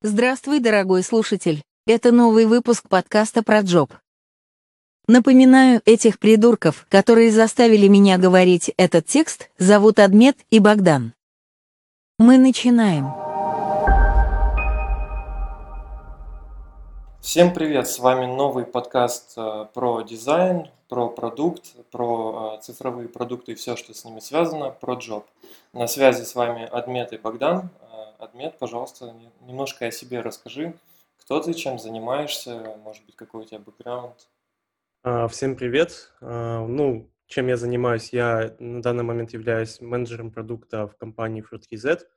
Здравствуй, дорогой слушатель. Это новый выпуск подкаста про Джоб. Напоминаю, этих придурков, которые заставили меня говорить этот текст, зовут Адмет и Богдан. Мы начинаем. Всем привет! С вами новый подкаст э, про дизайн, про продукт, про э, цифровые продукты и все, что с ними связано, про джоб. На связи с вами Адмет и Богдан. Адмет, пожалуйста, немножко о себе расскажи. Кто ты, чем занимаешься, может быть, какой у тебя бэкграунд? А, всем привет. А, ну, чем я занимаюсь? Я на данный момент являюсь менеджером продукта в компании FruitKey Z.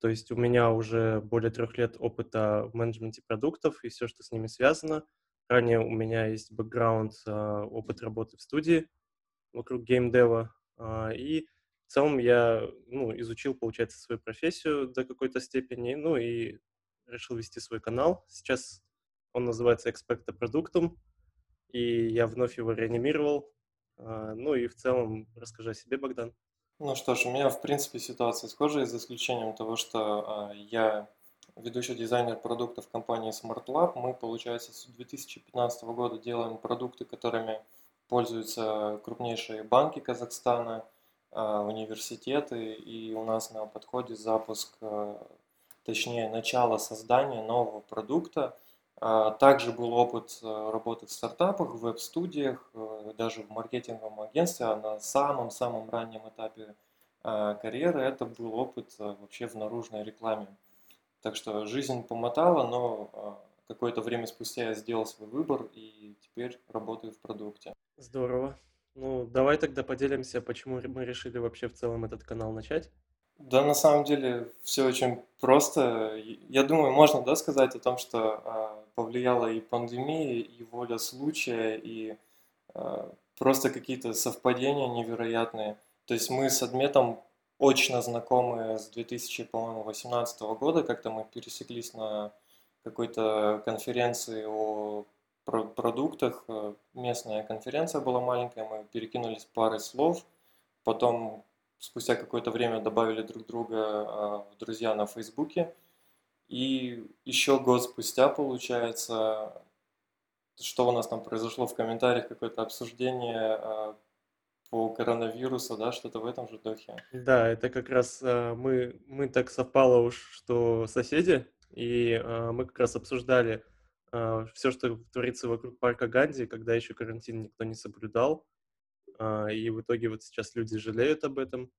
То есть у меня уже более трех лет опыта в менеджменте продуктов и все, что с ними связано. Ранее у меня есть бэкграунд, а, опыт работы в студии вокруг геймдева. И целом я ну, изучил, получается, свою профессию до какой-то степени, ну и решил вести свой канал. Сейчас он называется Expecto Продуктум, и я вновь его реанимировал. А, ну и в целом расскажи о себе, Богдан. Ну что ж, у меня в принципе ситуация схожая, за исключением того, что э, я ведущий дизайнер продуктов компании SmartLab. Мы, получается, с 2015 года делаем продукты, которыми пользуются крупнейшие банки Казахстана, а, университеты, и у нас на подходе запуск, а, точнее начало создания нового продукта. А, также был опыт работы в стартапах, в веб-студиях, даже в маркетинговом агентстве, а на самом-самом раннем этапе карьеры это был опыт вообще в наружной рекламе. Так что жизнь помотала, но какое-то время спустя я сделал свой выбор и теперь работаю в продукте. Здорово. Ну, давай тогда поделимся, почему мы решили вообще в целом этот канал начать. Да, на самом деле все очень просто. Я думаю, можно да, сказать о том, что э, повлияла и пандемия, и воля случая, и э, просто какие-то совпадения невероятные. То есть мы с Адметом очно знакомы с 2018 года, как-то мы пересеклись на какой-то конференции о продуктах. Э, местная конференция была маленькая, мы перекинулись парой слов, потом спустя какое-то время добавили друг друга э, в друзья на Фейсбуке. И еще год спустя, получается, что у нас там произошло в комментариях, какое-то обсуждение э, по коронавирусу, да, что-то в этом же духе. Да, это как раз мы, мы так совпало уж, что соседи, и мы как раз обсуждали а, все, что творится вокруг парка Ганди, когда еще карантин никто не соблюдал, а, и в итоге вот сейчас люди жалеют об этом.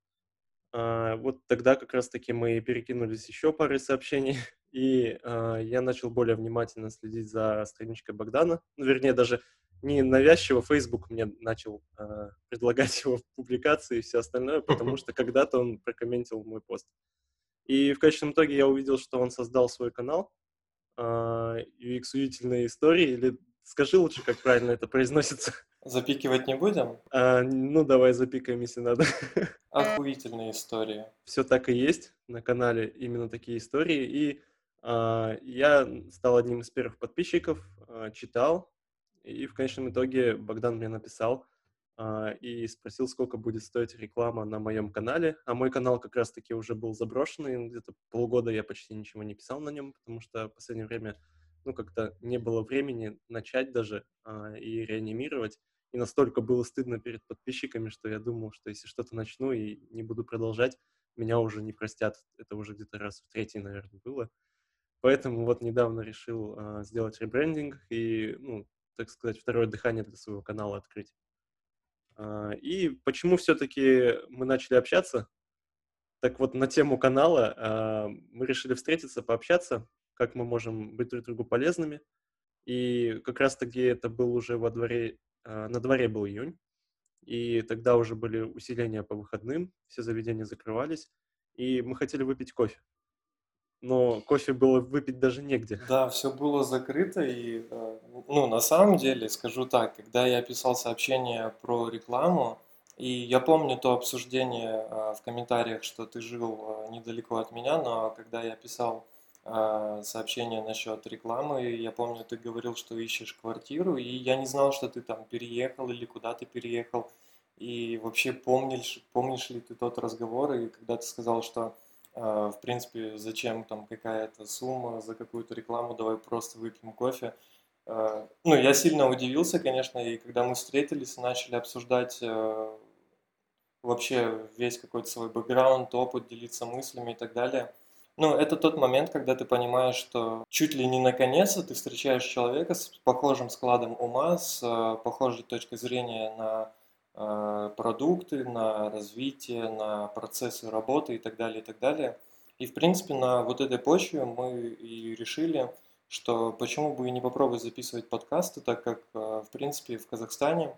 А, вот тогда как раз-таки мы перекинулись еще парой сообщений, и я начал более внимательно следить за страничкой Богдана. Ну, вернее, даже не навязчиво Facebook мне начал предлагать его в публикации и все остальное, потому что когда-то он прокомментил мой пост. И в конечном итоге я увидел, что он создал свой канал, UX-удивительные истории, или скажи лучше, как правильно это произносится. Запикивать не будем? А, ну, давай запикаем, если надо. Охуительные истории. Все так и есть на канале, именно такие истории. И а, я стал одним из первых подписчиков, а, читал, и в конечном итоге Богдан мне написал, а, и спросил, сколько будет стоить реклама на моем канале. А мой канал как раз-таки уже был заброшенный, где-то полгода я почти ничего не писал на нем, потому что в последнее время, ну, как-то не было времени начать даже а, и реанимировать. И настолько было стыдно перед подписчиками, что я думал, что если что-то начну и не буду продолжать, меня уже не простят. Это уже где-то раз в третий, наверное, было. Поэтому вот недавно решил а, сделать ребрендинг и, ну, так сказать, второе дыхание для своего канала открыть. А, и почему все-таки мы начали общаться? Так вот, на тему канала а, мы решили встретиться, пообщаться, как мы можем быть друг другу полезными. И как раз-таки это был уже во дворе, а, на дворе был июнь, и тогда уже были усиления по выходным, все заведения закрывались, и мы хотели выпить кофе но кофе было выпить даже негде. Да, все было закрыто, и, э, ну, на самом деле, скажу так, когда я писал сообщение про рекламу, и я помню то обсуждение э, в комментариях, что ты жил э, недалеко от меня, но когда я писал сообщение насчет рекламы, я помню, ты говорил, что ищешь квартиру, и я не знал, что ты там переехал или куда ты переехал, и вообще помнишь, помнишь ли ты тот разговор, и когда ты сказал, что в принципе, зачем там какая-то сумма за какую-то рекламу, давай просто выпьем кофе. А, ну, я сильно удивился, конечно, и когда мы встретились, начали обсуждать э, вообще весь какой-то свой бэкграунд, опыт, делиться мыслями и так далее. Ну, это тот момент, когда ты понимаешь, что чуть ли не наконец-то ты встречаешь человека с похожим складом ума, с похожей точкой зрения на продукты, на развитие, на процессы работы и так далее, и так далее. И, в принципе, на вот этой почве мы и решили, что почему бы и не попробовать записывать подкасты, так как, э, в принципе, в Казахстане,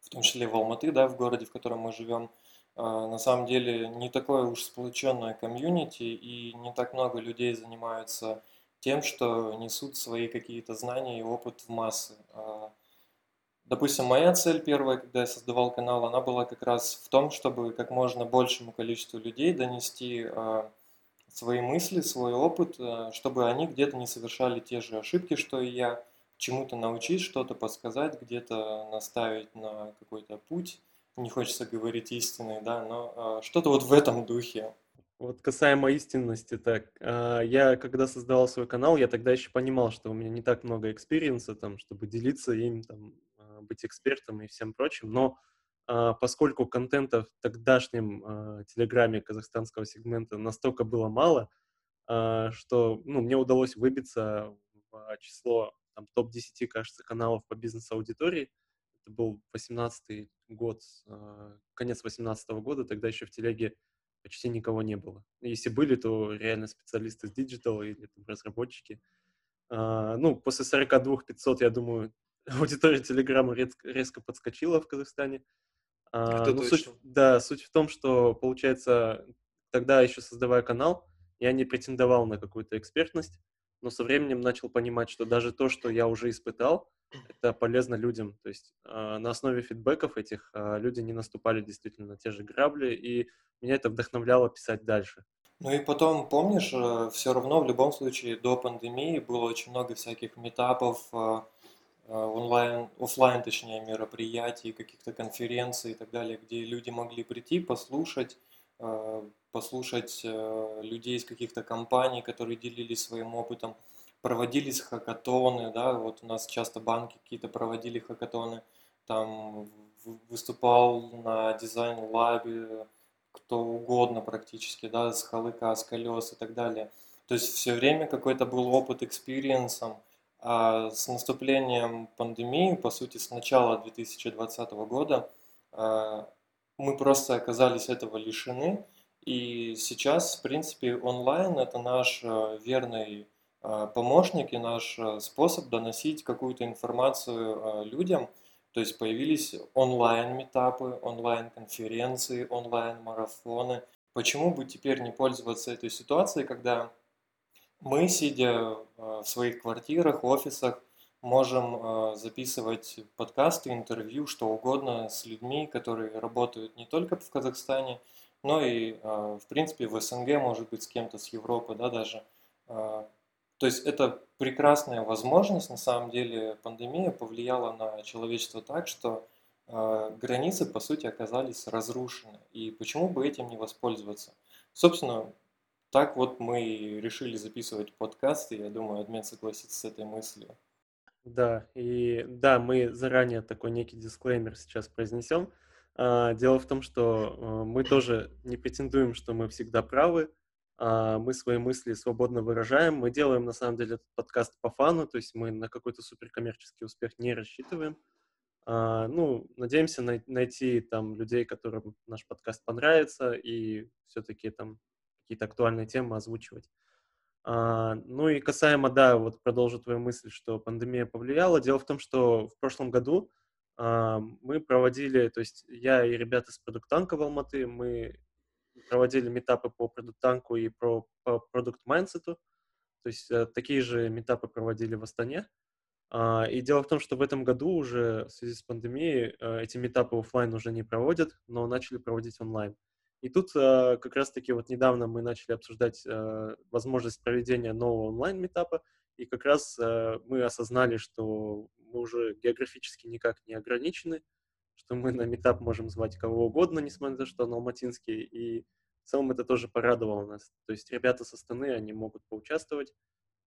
в том числе в Алматы, да, в городе, в котором мы живем, а, на самом деле не такое уж сплоченное комьюнити и не так много людей занимаются тем, что несут свои какие-то знания и опыт в массы. А, допустим, моя цель первая, когда я создавал канал, она была как раз в том, чтобы как можно большему количеству людей донести а, свои мысли, свой опыт, чтобы они где-то не совершали те же ошибки, что и я, чему-то научить, что-то подсказать, где-то наставить на какой-то путь не хочется говорить истины, да, но э, что-то вот в этом духе. Вот касаемо истинности, так, я когда создавал свой канал, я тогда еще понимал, что у меня не так много experience а, там, чтобы делиться им, там, быть экспертом и всем прочим, но э, поскольку контента в тогдашнем э, телеграме казахстанского сегмента настолько было мало, что, ну, мне удалось выбиться в число, там, топ-10, кажется, каналов по бизнес-аудитории, это был 18 год, а, конец 18 года, тогда еще в телеге почти никого не было. Если были, то реально специалисты с digital а или там, разработчики. А, ну, после 42 500, я думаю, аудитория Телеграма резко, резко подскочила в Казахстане. А, Это ну, точно. Суть, да, суть в том, что, получается, тогда еще создавая канал, я не претендовал на какую-то экспертность, но со временем начал понимать, что даже то, что я уже испытал, это полезно людям. То есть э, на основе фидбэков этих э, люди не наступали действительно на те же грабли, и меня это вдохновляло писать дальше. Ну и потом, помнишь, э, все равно в любом случае до пандемии было очень много всяких метапов, э онлайн, офлайн, точнее, мероприятий, каких-то конференций и так далее, где люди могли прийти, послушать, э, послушать э, людей из каких-то компаний, которые делились своим опытом проводились хакатоны, да, вот у нас часто банки какие-то проводили хакатоны, там выступал на design lab е кто угодно практически, да, с Halyk а, с колес и так далее. То есть все время какой-то был опыт experience ом, с наступлением пандемии, по сути, с начала 2020 года, а, мы просто оказались этого лишены, и сейчас, в принципе, онлайн – это наш э, верный Э, помощник и наш э, способ доносить какую-то информацию людям. То есть появились онлайн-метапы, онлайн-конференции, онлайн-марафоны. Почему бы теперь не пользоваться этой ситуацией, когда мы, сидя в своих квартирах, офисах, можем записывать подкасты, интервью, что угодно с людьми, которые работают не только в Казахстане, но и, в принципе, в СНГ, может быть, с кем-то с Европы, да, даже. То есть это прекрасная возможность, на самом деле пандемия повлияла на человечество так, что э, границы, по сути, оказались разрушены. И почему бы этим не воспользоваться? Собственно, так вот мы решили записывать подкаст, и я думаю, админ согласится с этой мыслью. Да, и да, мы заранее такой некий дисклеймер сейчас произнесем. А, дело в том, что э, мы тоже не претендуем, что мы всегда правы, а, мы свои мысли свободно выражаем. Мы делаем, на самом деле, этот подкаст по фану, то есть мы на какой-то суперкоммерческий успех не рассчитываем. А, ну, надеемся найти там людей, которым наш подкаст понравится, и все-таки там какие-то актуальные темы озвучивать. А, ну и касаемо, да, вот продолжу твою мысль, что пандемия повлияла. Дело в том, что в прошлом году мы проводили, то есть я и ребята с ProductTank а в Алматы, мы проводили meetup ы по ProductTank у и про, по product mindset у. То есть э, такие же meetup ы проводили в Астане. А, и дело в том, что в этом году уже в связи с пандемией э, эти meetup ы офлайн уже не проводят, но начали проводить онлайн. И тут э, как раз-таки вот недавно мы начали обсуждать возможность проведения нового онлайн- meetup а, и как раз мы осознали, что мы уже географически никак не ограничены, что мы на метап можем звать кого угодно, несмотря на то, что он алматинский, и в целом это тоже порадовало нас. То есть ребята со Астаны, они могут поучаствовать,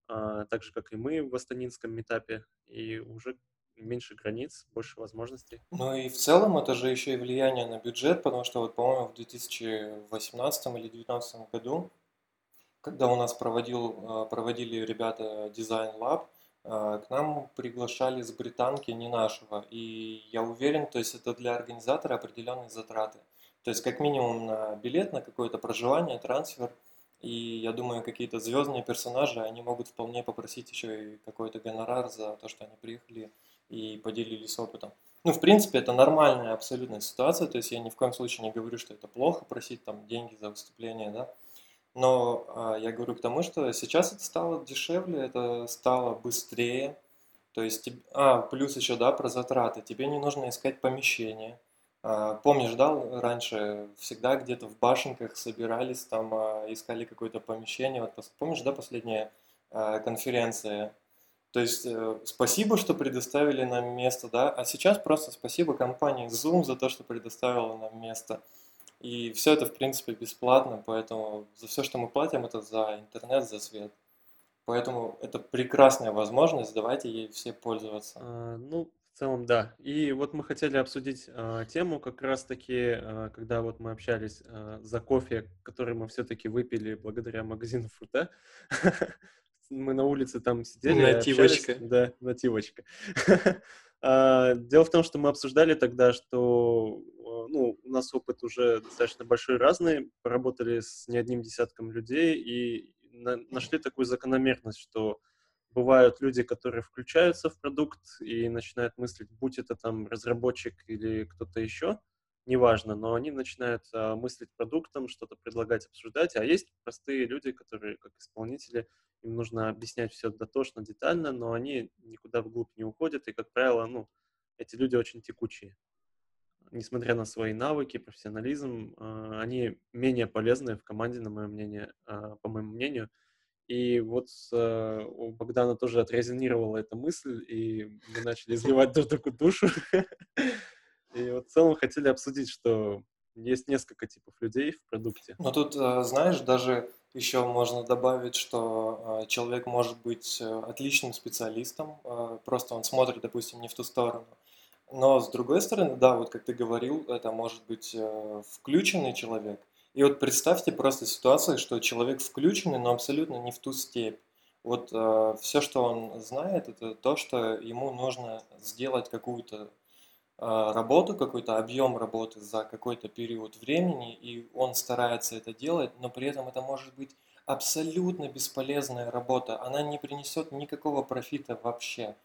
а, так же, как и мы в астанинском метапе, и уже меньше границ, больше возможностей. Ну и в целом это же еще и влияние на бюджет, потому что вот, по-моему, в 2018 или 2019 году, когда у нас проводил, а, проводили ребята Design Lab, а, к нам приглашали с британки не нашего. И я уверен, то есть это для организатора определенные затраты. То есть как минимум на билет, на какое-то проживание, трансфер. И я думаю, какие-то звездные персонажи, они могут вполне попросить еще и какой-то гонорар за то, что они приехали и поделились опытом. Ну, в принципе, это нормальная абсолютная ситуация, то есть я ни в коем случае не говорю, что это плохо просить там деньги за выступление, да. Но а, я говорю к тому, что сейчас это стало дешевле, это стало быстрее. То есть, а, плюс еще, да, про затраты. Тебе не нужно искать помещение. А, помнишь, да, раньше всегда где-то в башенках собирались, там а, искали какое-то помещение. Вот помнишь, да, последняя конференция? То есть э, спасибо, что предоставили нам место, да, а сейчас просто спасибо компании Zoom за то, что предоставила нам место. И все это, в принципе, бесплатно, поэтому за все, что мы платим, это за интернет, за свет. Поэтому это прекрасная возможность, давайте ей все пользоваться. А, ну, в целом, да. И вот мы хотели обсудить а, тему как раз-таки, а, когда вот мы общались а, за кофе, который мы все-таки выпили благодаря магазину фрута. Мы на улице там сидели. Нативочка. Да, нативочка. А, дело в том, что мы обсуждали тогда, что ну, у нас опыт уже достаточно большой разный, поработали с не одним десятком людей и на, нашли такую закономерность, что бывают люди, которые включаются в продукт и начинают мыслить, будь это там разработчик или кто-то еще, неважно, но они начинают а, мыслить продуктом, что-то предлагать, обсуждать, а есть простые люди, которые, как исполнители, им нужно объяснять все дотошно, детально, но они никуда вглубь не уходят, и, как правило, ну, эти люди очень текучие несмотря на свои навыки, профессионализм, а, они менее полезны в команде, на мое мнение, а, по моему мнению. И вот а, у Богдана тоже отрезонировала эта мысль, и мы начали изливать друг другу душу. И вот в целом хотели обсудить, что есть несколько типов людей в продукте. Но тут, знаешь, даже еще можно добавить, что человек может быть отличным специалистом, просто он смотрит, допустим, не в ту сторону. Но с другой стороны, да, вот как ты говорил, это может быть э, включенный человек. И вот представьте просто ситуацию, что человек включенный, но абсолютно не в ту степь. Вот э, все, что он знает, это то, что ему нужно сделать какую-то э, работу, какой-то объем работы за какой-то период времени, и он старается это делать, но при этом это может быть абсолютно бесполезная работа. Она не принесет никакого профита вообще.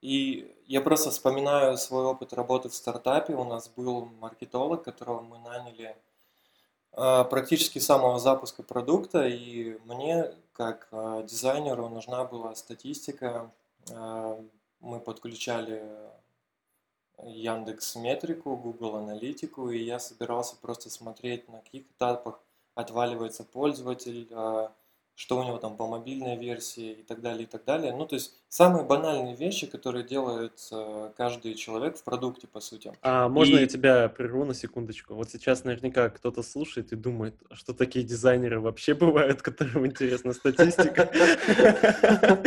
И я просто вспоминаю свой опыт работы в стартапе. У нас был маркетолог, которого мы наняли а, практически с самого запуска продукта, и мне, как а, дизайнеру, нужна была статистика. А, мы подключали Яндекс Метрику, Google Аналитику, и я собирался просто смотреть, на каких этапах отваливается пользователь, что у него там по мобильной версии и так далее, и так далее. Ну, то есть самые банальные вещи, которые делает э, каждый человек в продукте, по сути. А можно и... я тебя прерву на секундочку? Вот сейчас наверняка кто-то слушает и думает, что такие дизайнеры вообще бывают, которым интересна статистика.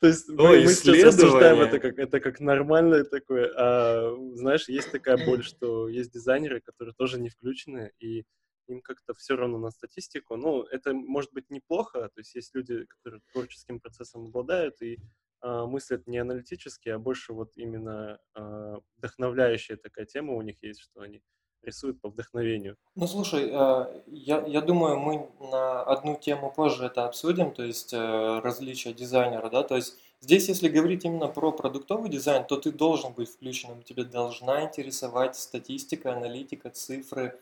То есть мы сейчас обсуждаем это как, это как нормальное такое. А, знаешь, есть такая боль, что есть дизайнеры, которые тоже не включены, и им как-то все равно на статистику. Ну, это может быть неплохо, то есть есть люди, которые творческим процессом обладают и э, мыслят не аналитически, а больше вот именно э, вдохновляющая такая тема у них есть, что они рисуют по вдохновению. Ну, слушай, э, я, я думаю, мы на одну тему позже это обсудим, то есть э, различия дизайнера, да, то есть здесь, если говорить именно про продуктовый дизайн, то ты должен быть включенным, тебе должна интересовать статистика, аналитика, цифры,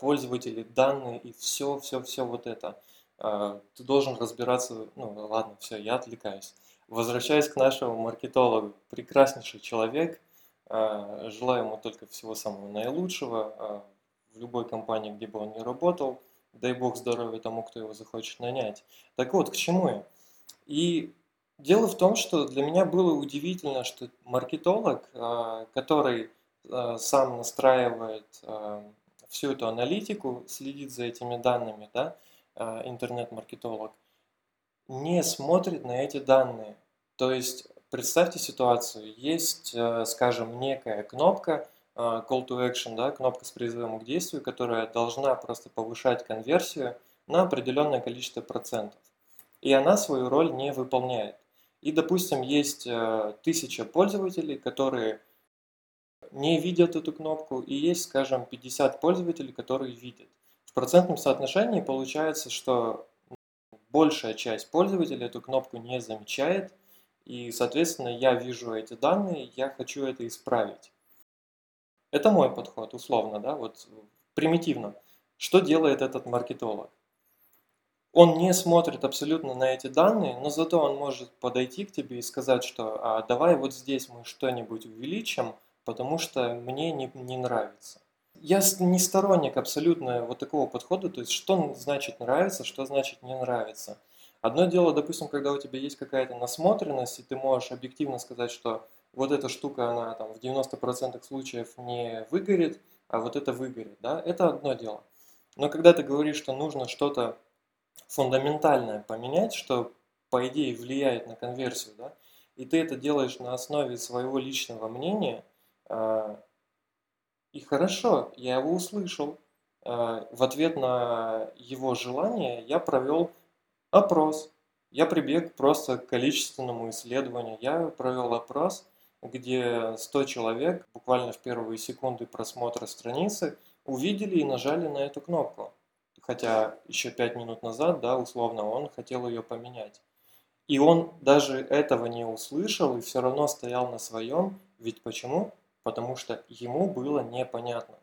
пользователи, данные и все, все, все вот это. А, ты должен разбираться, ну ладно, все, я отвлекаюсь. Возвращаясь к нашему маркетологу, прекраснейший человек, а, желаю ему только всего самого наилучшего в любой компании, где бы он ни работал. Дай бог здоровья тому, кто его захочет нанять. Так вот, к чему я? И дело в том, что для меня было удивительно, что маркетолог, который сам настраивает всю эту аналитику, следит за этими данными, да, интернет-маркетолог, не смотрит на эти данные. То есть представьте ситуацию, есть, скажем, некая кнопка, call to action, да, кнопка с призывом к действию, которая должна просто повышать конверсию на определенное количество процентов. И она свою роль не выполняет. И, допустим, есть э, тысяча пользователей, которые не видят эту кнопку, и есть, скажем, 50 пользователей, которые видят. В процентном соотношении получается, что большая часть пользователей эту кнопку не замечает, и, соответственно, я вижу эти данные, я хочу это исправить. Это мой подход, условно, да, вот примитивно. Что делает этот маркетолог? Он не смотрит абсолютно на эти данные, но зато он может подойти к тебе и сказать, что а, давай вот здесь мы что-нибудь увеличим, потому что мне не, не нравится. Я не сторонник абсолютно вот такого подхода, то есть что значит нравится, что значит не нравится. Одно дело, допустим, когда у тебя есть какая-то насмотренность, и ты можешь объективно сказать, что вот эта штука, она там в 90% случаев не выгорит, а вот это выгорит, да, это одно дело. Но когда ты говоришь, что нужно что-то фундаментальное поменять, что по идее влияет на конверсию, да, и ты это делаешь на основе своего личного мнения, и хорошо, я его услышал. Э, в ответ на его желание я провел опрос. Я прибег просто к количественному исследованию. Я провел опрос, где 100 человек буквально в первые секунды просмотра страницы увидели и нажали на эту кнопку. Хотя еще 5 минут назад, да, условно, он хотел ее поменять. И он даже этого не услышал и все равно стоял на своем. Ведь почему? Потому что ему было непонятно.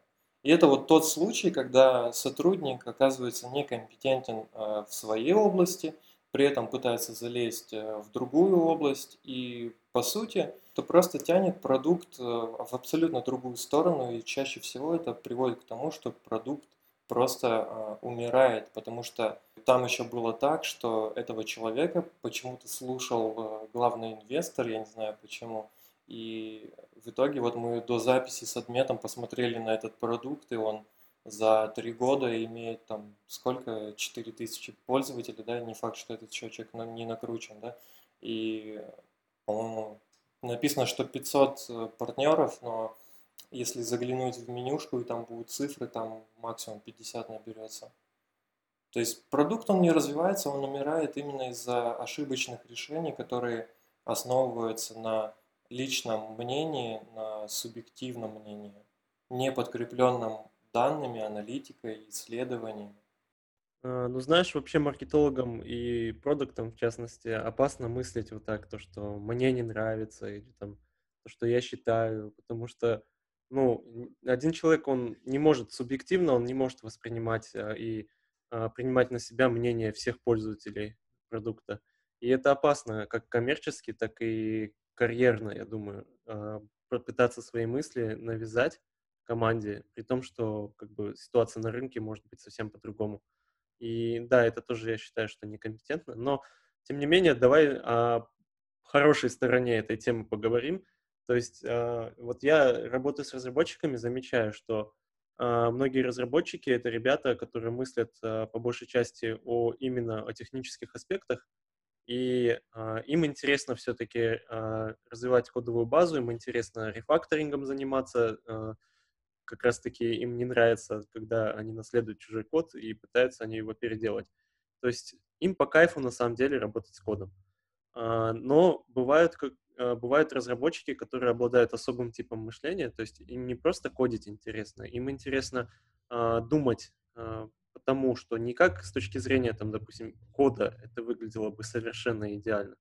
И это вот тот случай, когда сотрудник оказывается некомпетентен э, в своей области, при этом пытается залезть э, в другую область и по сути, то просто тянет продукт э, в абсолютно другую сторону, и чаще всего это приводит к тому, что продукт просто умирает, потому что там еще было так, что этого человека почему-то слушал главный инвестор, я не знаю почему, и в итоге вот мы до записи с адметом посмотрели на этот продукт, и он за три года имеет там сколько, 4000 пользователей, да, не факт, что этот человек не накручен, да, и по-моему, написано, что 500 э, партнеров, но если заглянуть в менюшку и там будут цифры, там максимум 50 наберется. То есть продукт, он не развивается, он умирает именно из-за ошибочных решений, которые основываются на личном мнении, на субъективном мнении, не подкрепленном данными, аналитикой, исследованиями. А, ну, знаешь, вообще маркетологам и продуктам, в частности, опасно мыслить вот так, то, что мне не нравится, или там, то, что я считаю, потому что, ну, один человек, он не может субъективно, он не может воспринимать а, и а, принимать на себя мнение всех пользователей продукта. И это опасно как коммерчески, так и карьерно, я думаю, а, попытаться свои мысли навязать команде, при том, что как бы ситуация на рынке может быть совсем по-другому. И да, это тоже я считаю, что некомпетентно. Но, тем не менее, давай о хорошей стороне этой темы поговорим. То есть э, вот я работаю с разработчиками, замечаю, что э, многие разработчики — это ребята, которые мыслят по большей части о именно о технических аспектах, и э, им интересно все-таки э, развивать кодовую базу, им интересно рефакторингом заниматься, э, как раз-таки им не нравится, когда они наследуют чужой код и пытаются они его переделать. То есть им по кайфу на самом деле работать с кодом. А, но бывают, как, а, бывают разработчики, которые обладают особым типом мышления, то есть им не просто кодить интересно, им интересно а, думать потому что не как с точки зрения, там, допустим, кода это выглядело бы совершенно идеально,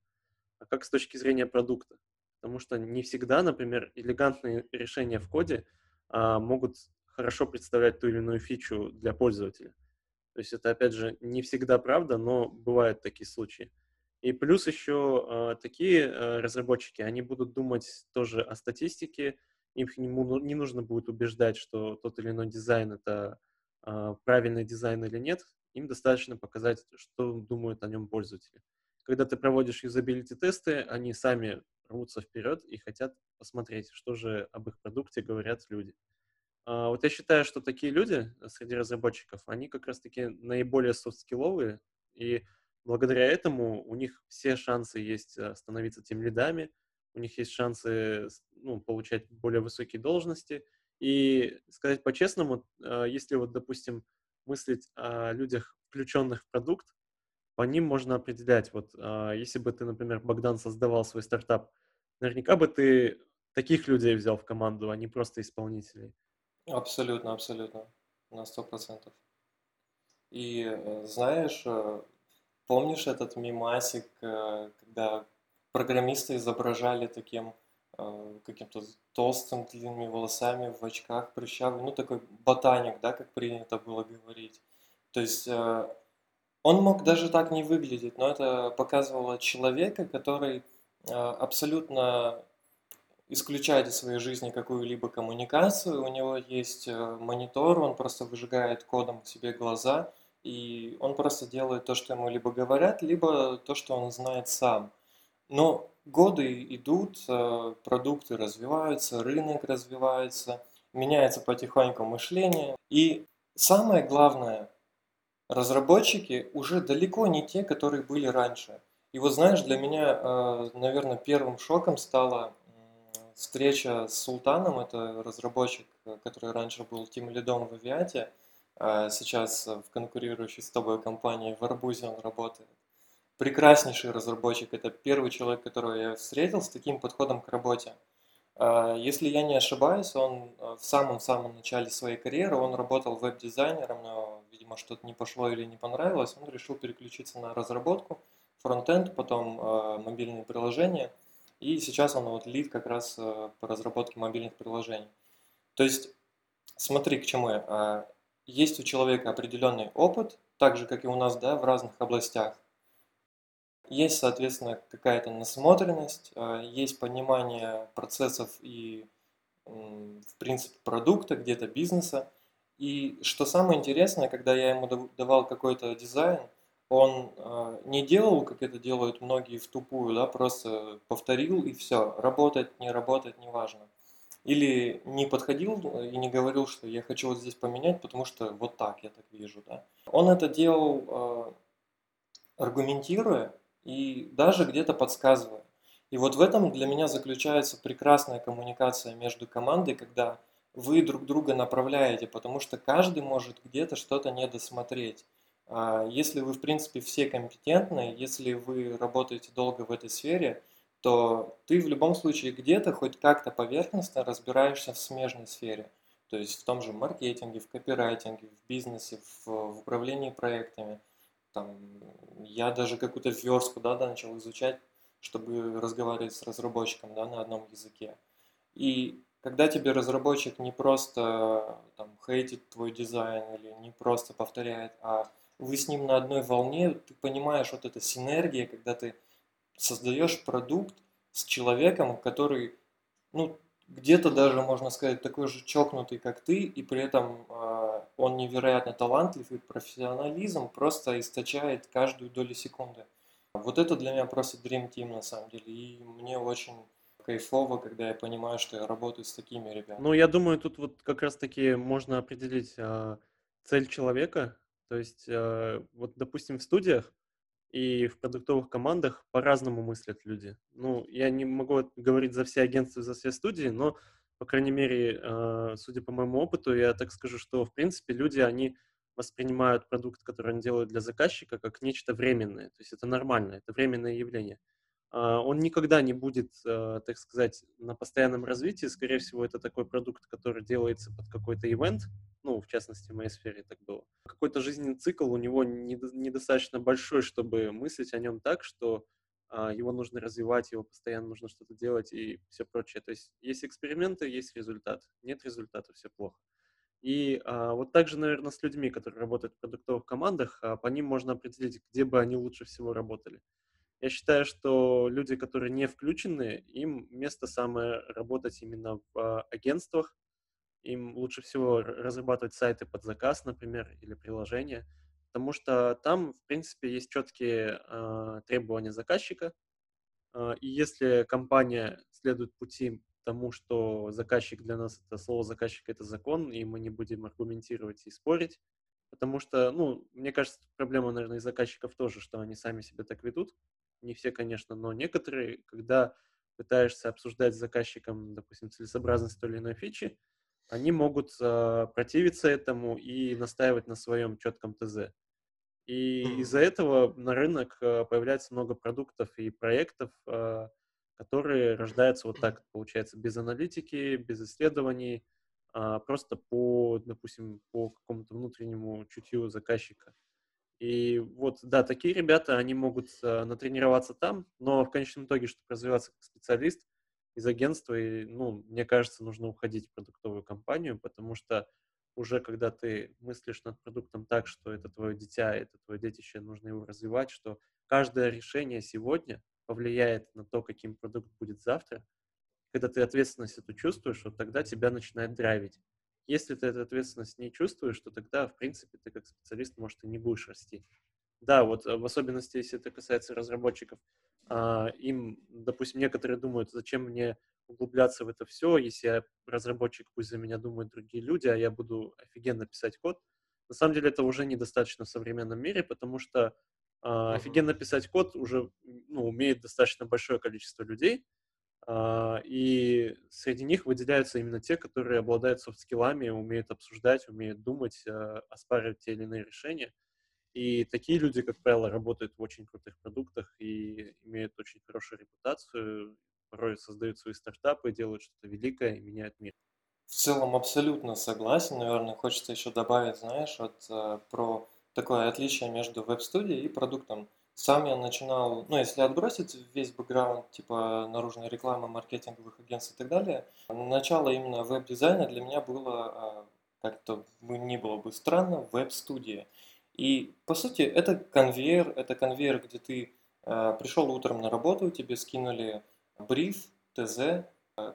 а как с точки зрения продукта. Потому что не всегда, например, элегантные решения в коде — а, могут хорошо представлять ту или иную фичу для пользователя. То есть это, опять же, не всегда правда, но бывают такие случаи. И плюс еще э, такие э, разработчики, они будут думать тоже о статистике, им не, не нужно будет убеждать, что тот или иной дизайн это правильный дизайн или нет, им достаточно показать, что думают о нем пользователи. Когда ты проводишь юзабилити-тесты, они сами рвутся вперед и хотят посмотреть, что же об их продукте говорят люди. А, вот я считаю, что такие люди среди разработчиков, они как раз-таки наиболее софт-скилловые, и благодаря этому у них все шансы есть э, становиться тем лидами, у них есть шансы ну, получать более высокие должности. И сказать по-честному, э, если вот, допустим, мыслить о людях, включенных в продукт, по ним можно определять. Вот а, если бы ты, например, Богдан создавал свой стартап, наверняка бы ты таких людей взял в команду, а не просто исполнителей. Абсолютно, абсолютно. На сто процентов. И э, знаешь, э, помнишь этот мимасик, когда программисты изображали таким каким-то толстым, длинными волосами, в очках, прыщавый, ну такой ботаник, да, как принято было говорить. То есть он мог даже так не выглядеть, но это показывало человека, который абсолютно исключает из своей жизни какую-либо коммуникацию, у него есть э, монитор, он просто выжигает кодом к себе глаза, и он просто делает то, что ему либо говорят, либо то, что он знает сам. Но годы идут, э, продукты развиваются, рынок развивается, меняется потихоньку мышление. И самое главное, разработчики уже далеко не те, которые были раньше. И вот знаешь, для меня, э, наверное, первым шоком стало встреча с Султаном, это разработчик, который раньше был тим лидом в Авиате, а сейчас в конкурирующей с тобой компании в Арбузе он работает. Прекраснейший разработчик, это первый человек, которого я встретил с таким подходом к работе. А если я не ошибаюсь, он в самом-самом начале своей карьеры, он работал веб-дизайнером, но, видимо, что-то не пошло или не понравилось, он решил переключиться на разработку, фронтенд, потом а, мобильные приложения – и сейчас он вот лид как раз по разработке мобильных приложений. То есть, смотри, к чему я. А, есть у человека определенный опыт, так же, как и у нас, да, в разных областях. Есть, соответственно, какая-то насмотренность, а, есть понимание процессов и, в принципе, продукта, где-то бизнеса. И что самое интересное, когда я ему давал какой-то дизайн – он э, не делал, как это делают многие в тупую, да, просто повторил и все, работать, не работать, неважно. Или не подходил и не говорил, что я хочу вот здесь поменять, потому что вот так я так вижу, да. Он это делал э, аргументируя и даже где-то подсказывая. И вот в этом для меня заключается прекрасная коммуникация между командой, когда вы друг друга направляете, потому что каждый может где-то что-то недосмотреть. А, если вы, в принципе, все компетентны, если вы работаете долго в этой сфере, то ты в любом случае где-то хоть как-то поверхностно разбираешься в смежной сфере. То есть в том же маркетинге, в копирайтинге, в бизнесе, в, в управлении проектами. Там, я даже какую-то верстку да, да, начал изучать, чтобы разговаривать с разработчиком да, на одном языке. И когда тебе разработчик не просто там, хейтит твой дизайн или не просто повторяет, а вы с ним на одной волне, ты понимаешь вот эта синергия, когда ты создаешь продукт с человеком, который, ну, где-то даже, можно сказать, такой же чокнутый, как ты, и при этом э, он невероятно талантлив, и профессионализм просто источает каждую долю секунды. Вот это для меня просто Dream Team на самом деле, и мне очень кайфово, когда я понимаю, что я работаю с такими ребятами. Ну, я думаю, тут вот как раз-таки можно определить э, цель человека, то есть, э, вот, допустим, в студиях и в продуктовых командах по-разному мыслят люди. Ну, я не могу говорить за все агентства, за все студии, но, по крайней мере, э, судя по моему опыту, я так скажу, что, в принципе, люди, они воспринимают продукт, который они делают для заказчика, как нечто временное. То есть это нормально, это временное явление. А, он никогда не будет, э, так сказать, на постоянном развитии. Скорее всего, это такой продукт, который делается под какой-то ивент. Ну, в частности, в моей сфере так было. Какой-то жизненный цикл у него недостаточно большой, чтобы мыслить о нем так, что его нужно развивать, его постоянно нужно что-то делать и все прочее. То есть есть эксперименты, есть результат. Нет результата, все плохо. И а, вот также, наверное, с людьми, которые работают в продуктовых командах, а, по ним можно определить, где бы они лучше всего работали. Я считаю, что люди, которые не включены, им место самое работать именно в а, агентствах. Им лучше всего разрабатывать сайты под заказ, например, или приложения, потому что там, в принципе, есть четкие э, требования заказчика. Э, и если компания следует пути тому, что заказчик для нас это слово заказчик это закон, и мы не будем аргументировать и спорить, потому что, ну, мне кажется, проблема, наверное, и заказчиков тоже, что они сами себя так ведут. Не все, конечно, но некоторые, когда пытаешься обсуждать с заказчиком, допустим, целесообразность той или иной фичи, они могут э, противиться этому и настаивать на своем четком ТЗ. И mm-hmm. из-за этого на рынок э, появляется много продуктов и проектов, э, которые рождаются вот так, получается, без аналитики, без исследований, а просто по, допустим, по какому-то внутреннему чутью заказчика. И вот, да, такие ребята, они могут э, натренироваться там, но в конечном итоге, чтобы развиваться как специалист из агентства, и, ну, мне кажется, нужно уходить в продуктовую компанию, потому что уже когда ты мыслишь над продуктом так, что это твое дитя, это твое детище, нужно его развивать, что каждое решение сегодня повлияет на то, каким продукт будет завтра, когда ты ответственность эту чувствуешь, вот тогда тебя начинает драйвить. Если ты эту ответственность не чувствуешь, то тогда, в принципе, ты как специалист, может, и не будешь расти. Да, вот э, в особенности, если это касается разработчиков, а, им, допустим, некоторые думают, зачем мне углубляться в это все, если я разработчик, пусть за меня думают другие люди, а я буду офигенно писать код. На самом деле это уже недостаточно в современном мире, потому что а, офигенно писать код уже ну, умеет достаточно большое количество людей, а, и среди них выделяются именно те, которые обладают софт-скиллами, умеют обсуждать, умеют думать, а, оспаривать те или иные решения. И такие люди, как правило, работают в очень крутых продуктах и имеют очень хорошую репутацию, порой создают свои стартапы, делают что-то великое и меняют мир. В целом абсолютно согласен. Наверное, хочется еще добавить, знаешь, вот э, про такое отличие между веб-студией и продуктом. Сам я начинал, ну, если отбросить весь бэкграунд, типа наружной рекламы, маркетинговых агентств и так далее, начало именно веб-дизайна для меня было, а, как-то бы ни было бы странно, веб-студия. И, по сути, это конвейер, это конвейер, где ты э, пришел утром на работу, тебе скинули бриф, ТЗ,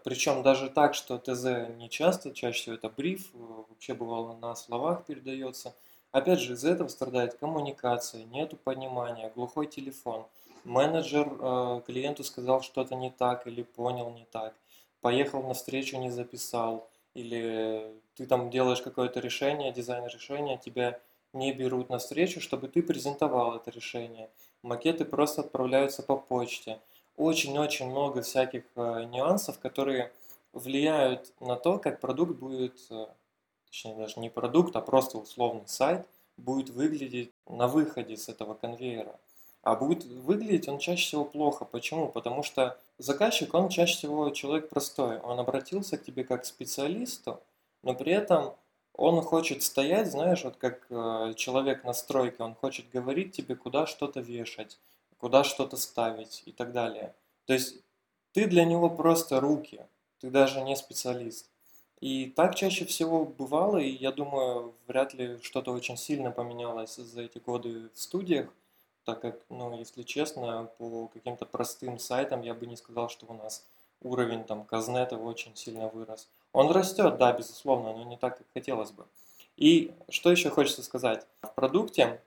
причем даже так, что ТЗ не часто, чаще всего это бриф, вообще бывало на словах передается – Опять же, из-за этого страдает коммуникация, нету понимания, глухой телефон. Менеджер э, клиенту сказал что-то не так или понял не так. Поехал на встречу, не записал. Или ты там делаешь какое-то решение, дизайн решения, тебя не берут на встречу, чтобы ты презентовал это решение. Макеты просто отправляются по почте. Очень-очень много всяких э, нюансов, которые влияют на то, как продукт будет э, точнее даже не продукт, а просто условный сайт, будет выглядеть на выходе с этого конвейера. А будет выглядеть он чаще всего плохо. Почему? Потому что заказчик, он чаще всего человек простой. Он обратился к тебе как к специалисту, но при этом он хочет стоять, знаешь, вот как э, человек на стройке, он хочет говорить тебе, куда что-то вешать, куда что-то ставить и так далее. То есть ты для него просто руки, ты даже не специалист. И так чаще всего бывало, и я думаю, вряд ли что-то очень сильно поменялось за эти годы в студиях, так как, ну, если честно, по каким-то простым сайтам я бы не сказал, что у нас уровень там казнета очень сильно вырос. Он растет, да, безусловно, но не так, как хотелось бы. И что еще хочется сказать? В продукте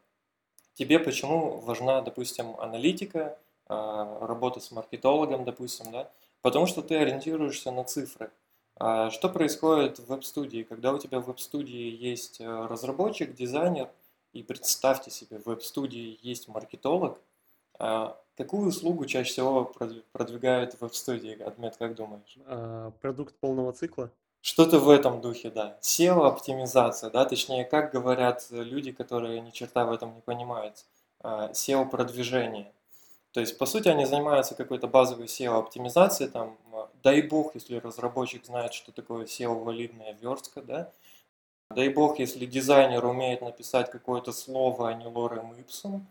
тебе почему важна, допустим, аналитика, а, работа с маркетологом, допустим, да? Потому что ты ориентируешься на цифры. А что происходит в веб-студии? Когда у тебя в веб-студии есть э, разработчик, дизайнер, и представьте себе, в веб-студии есть маркетолог, а какую услугу чаще всего продвигают в веб-студии, Адмет, как думаешь? А, продукт полного цикла? Что-то в этом духе, да. SEO-оптимизация, да, точнее, как говорят люди, которые ни черта в этом не понимают. SEO-продвижение. То есть, по сути, они занимаются какой-то базовой SEO-оптимизацией, там, дай бог, если разработчик знает, что такое SEO-валидная верстка, да, дай бог, если дизайнер умеет написать какое-то слово, а не лорем ипсом,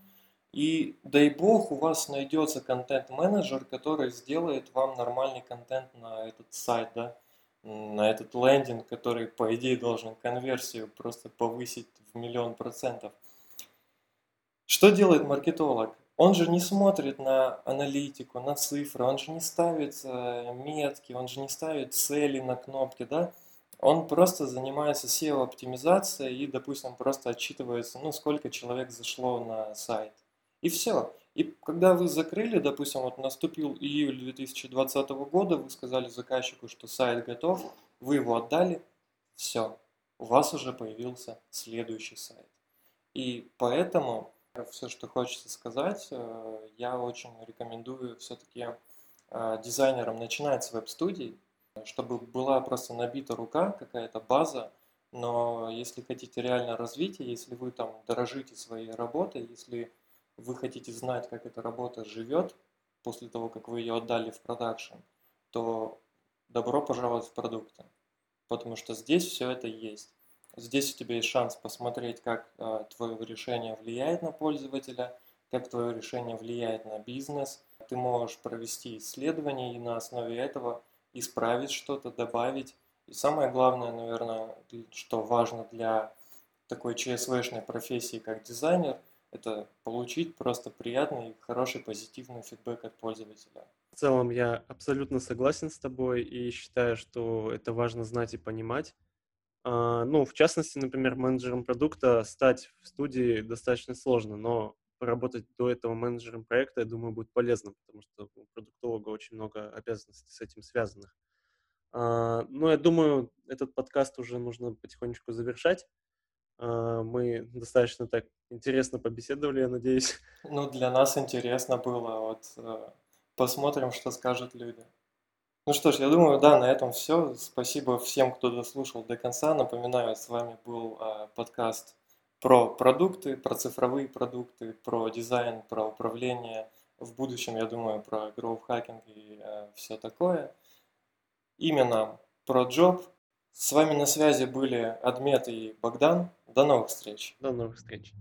и дай бог у вас найдется контент-менеджер, который сделает вам нормальный контент на этот сайт, да, на этот лендинг, который, по идее, должен конверсию просто повысить в миллион процентов. Что делает маркетолог? Он же не смотрит на аналитику, на цифры, он же не ставит э, метки, он же не ставит цели на кнопки, да? Он просто занимается SEO-оптимизацией и, допустим, просто отчитывается, ну, сколько человек зашло на сайт. И все. И когда вы закрыли, допустим, вот наступил июль 2020 года, вы сказали заказчику, что сайт готов, вы его отдали, все, у вас уже появился следующий сайт. И поэтому все, что хочется сказать, э, я очень рекомендую все-таки э, дизайнерам начинать с веб-студий, чтобы была просто набита рука, какая-то база, но если хотите реально развития, если вы там дорожите своей работой, если вы хотите знать, как эта работа живет после того, как вы ее отдали в продакшн, то добро пожаловать в продукты, потому что здесь все это есть. Здесь у тебя есть шанс посмотреть, как э, твое решение влияет на пользователя, как твое решение влияет на бизнес. Ты можешь провести исследование и на основе этого исправить что-то, добавить. И самое главное, наверное, что важно для такой ЧСВшной профессии, как дизайнер, это получить просто приятный, хороший, позитивный фидбэк от пользователя. В целом я абсолютно согласен с тобой и считаю, что это важно знать и понимать. А, ну, в частности, например, менеджером продукта стать в студии достаточно сложно, но поработать до этого менеджером проекта, я думаю, будет полезно, потому что у продуктолога очень много обязанностей с этим связанных. А, ну, я думаю, этот подкаст уже нужно потихонечку завершать. А, мы достаточно так интересно побеседовали, я надеюсь. Ну, для нас интересно было. Вот э, посмотрим, что скажут люди. Ну что ж, я думаю, да, на этом все. Спасибо всем, кто дослушал до конца. Напоминаю, с вами был э, подкаст про продукты, про цифровые продукты, про дизайн, про управление. В будущем, я думаю, про hacking и э, все такое. Именно про джоб. С вами на связи были Адмет и Богдан. До новых встреч. До новых встреч.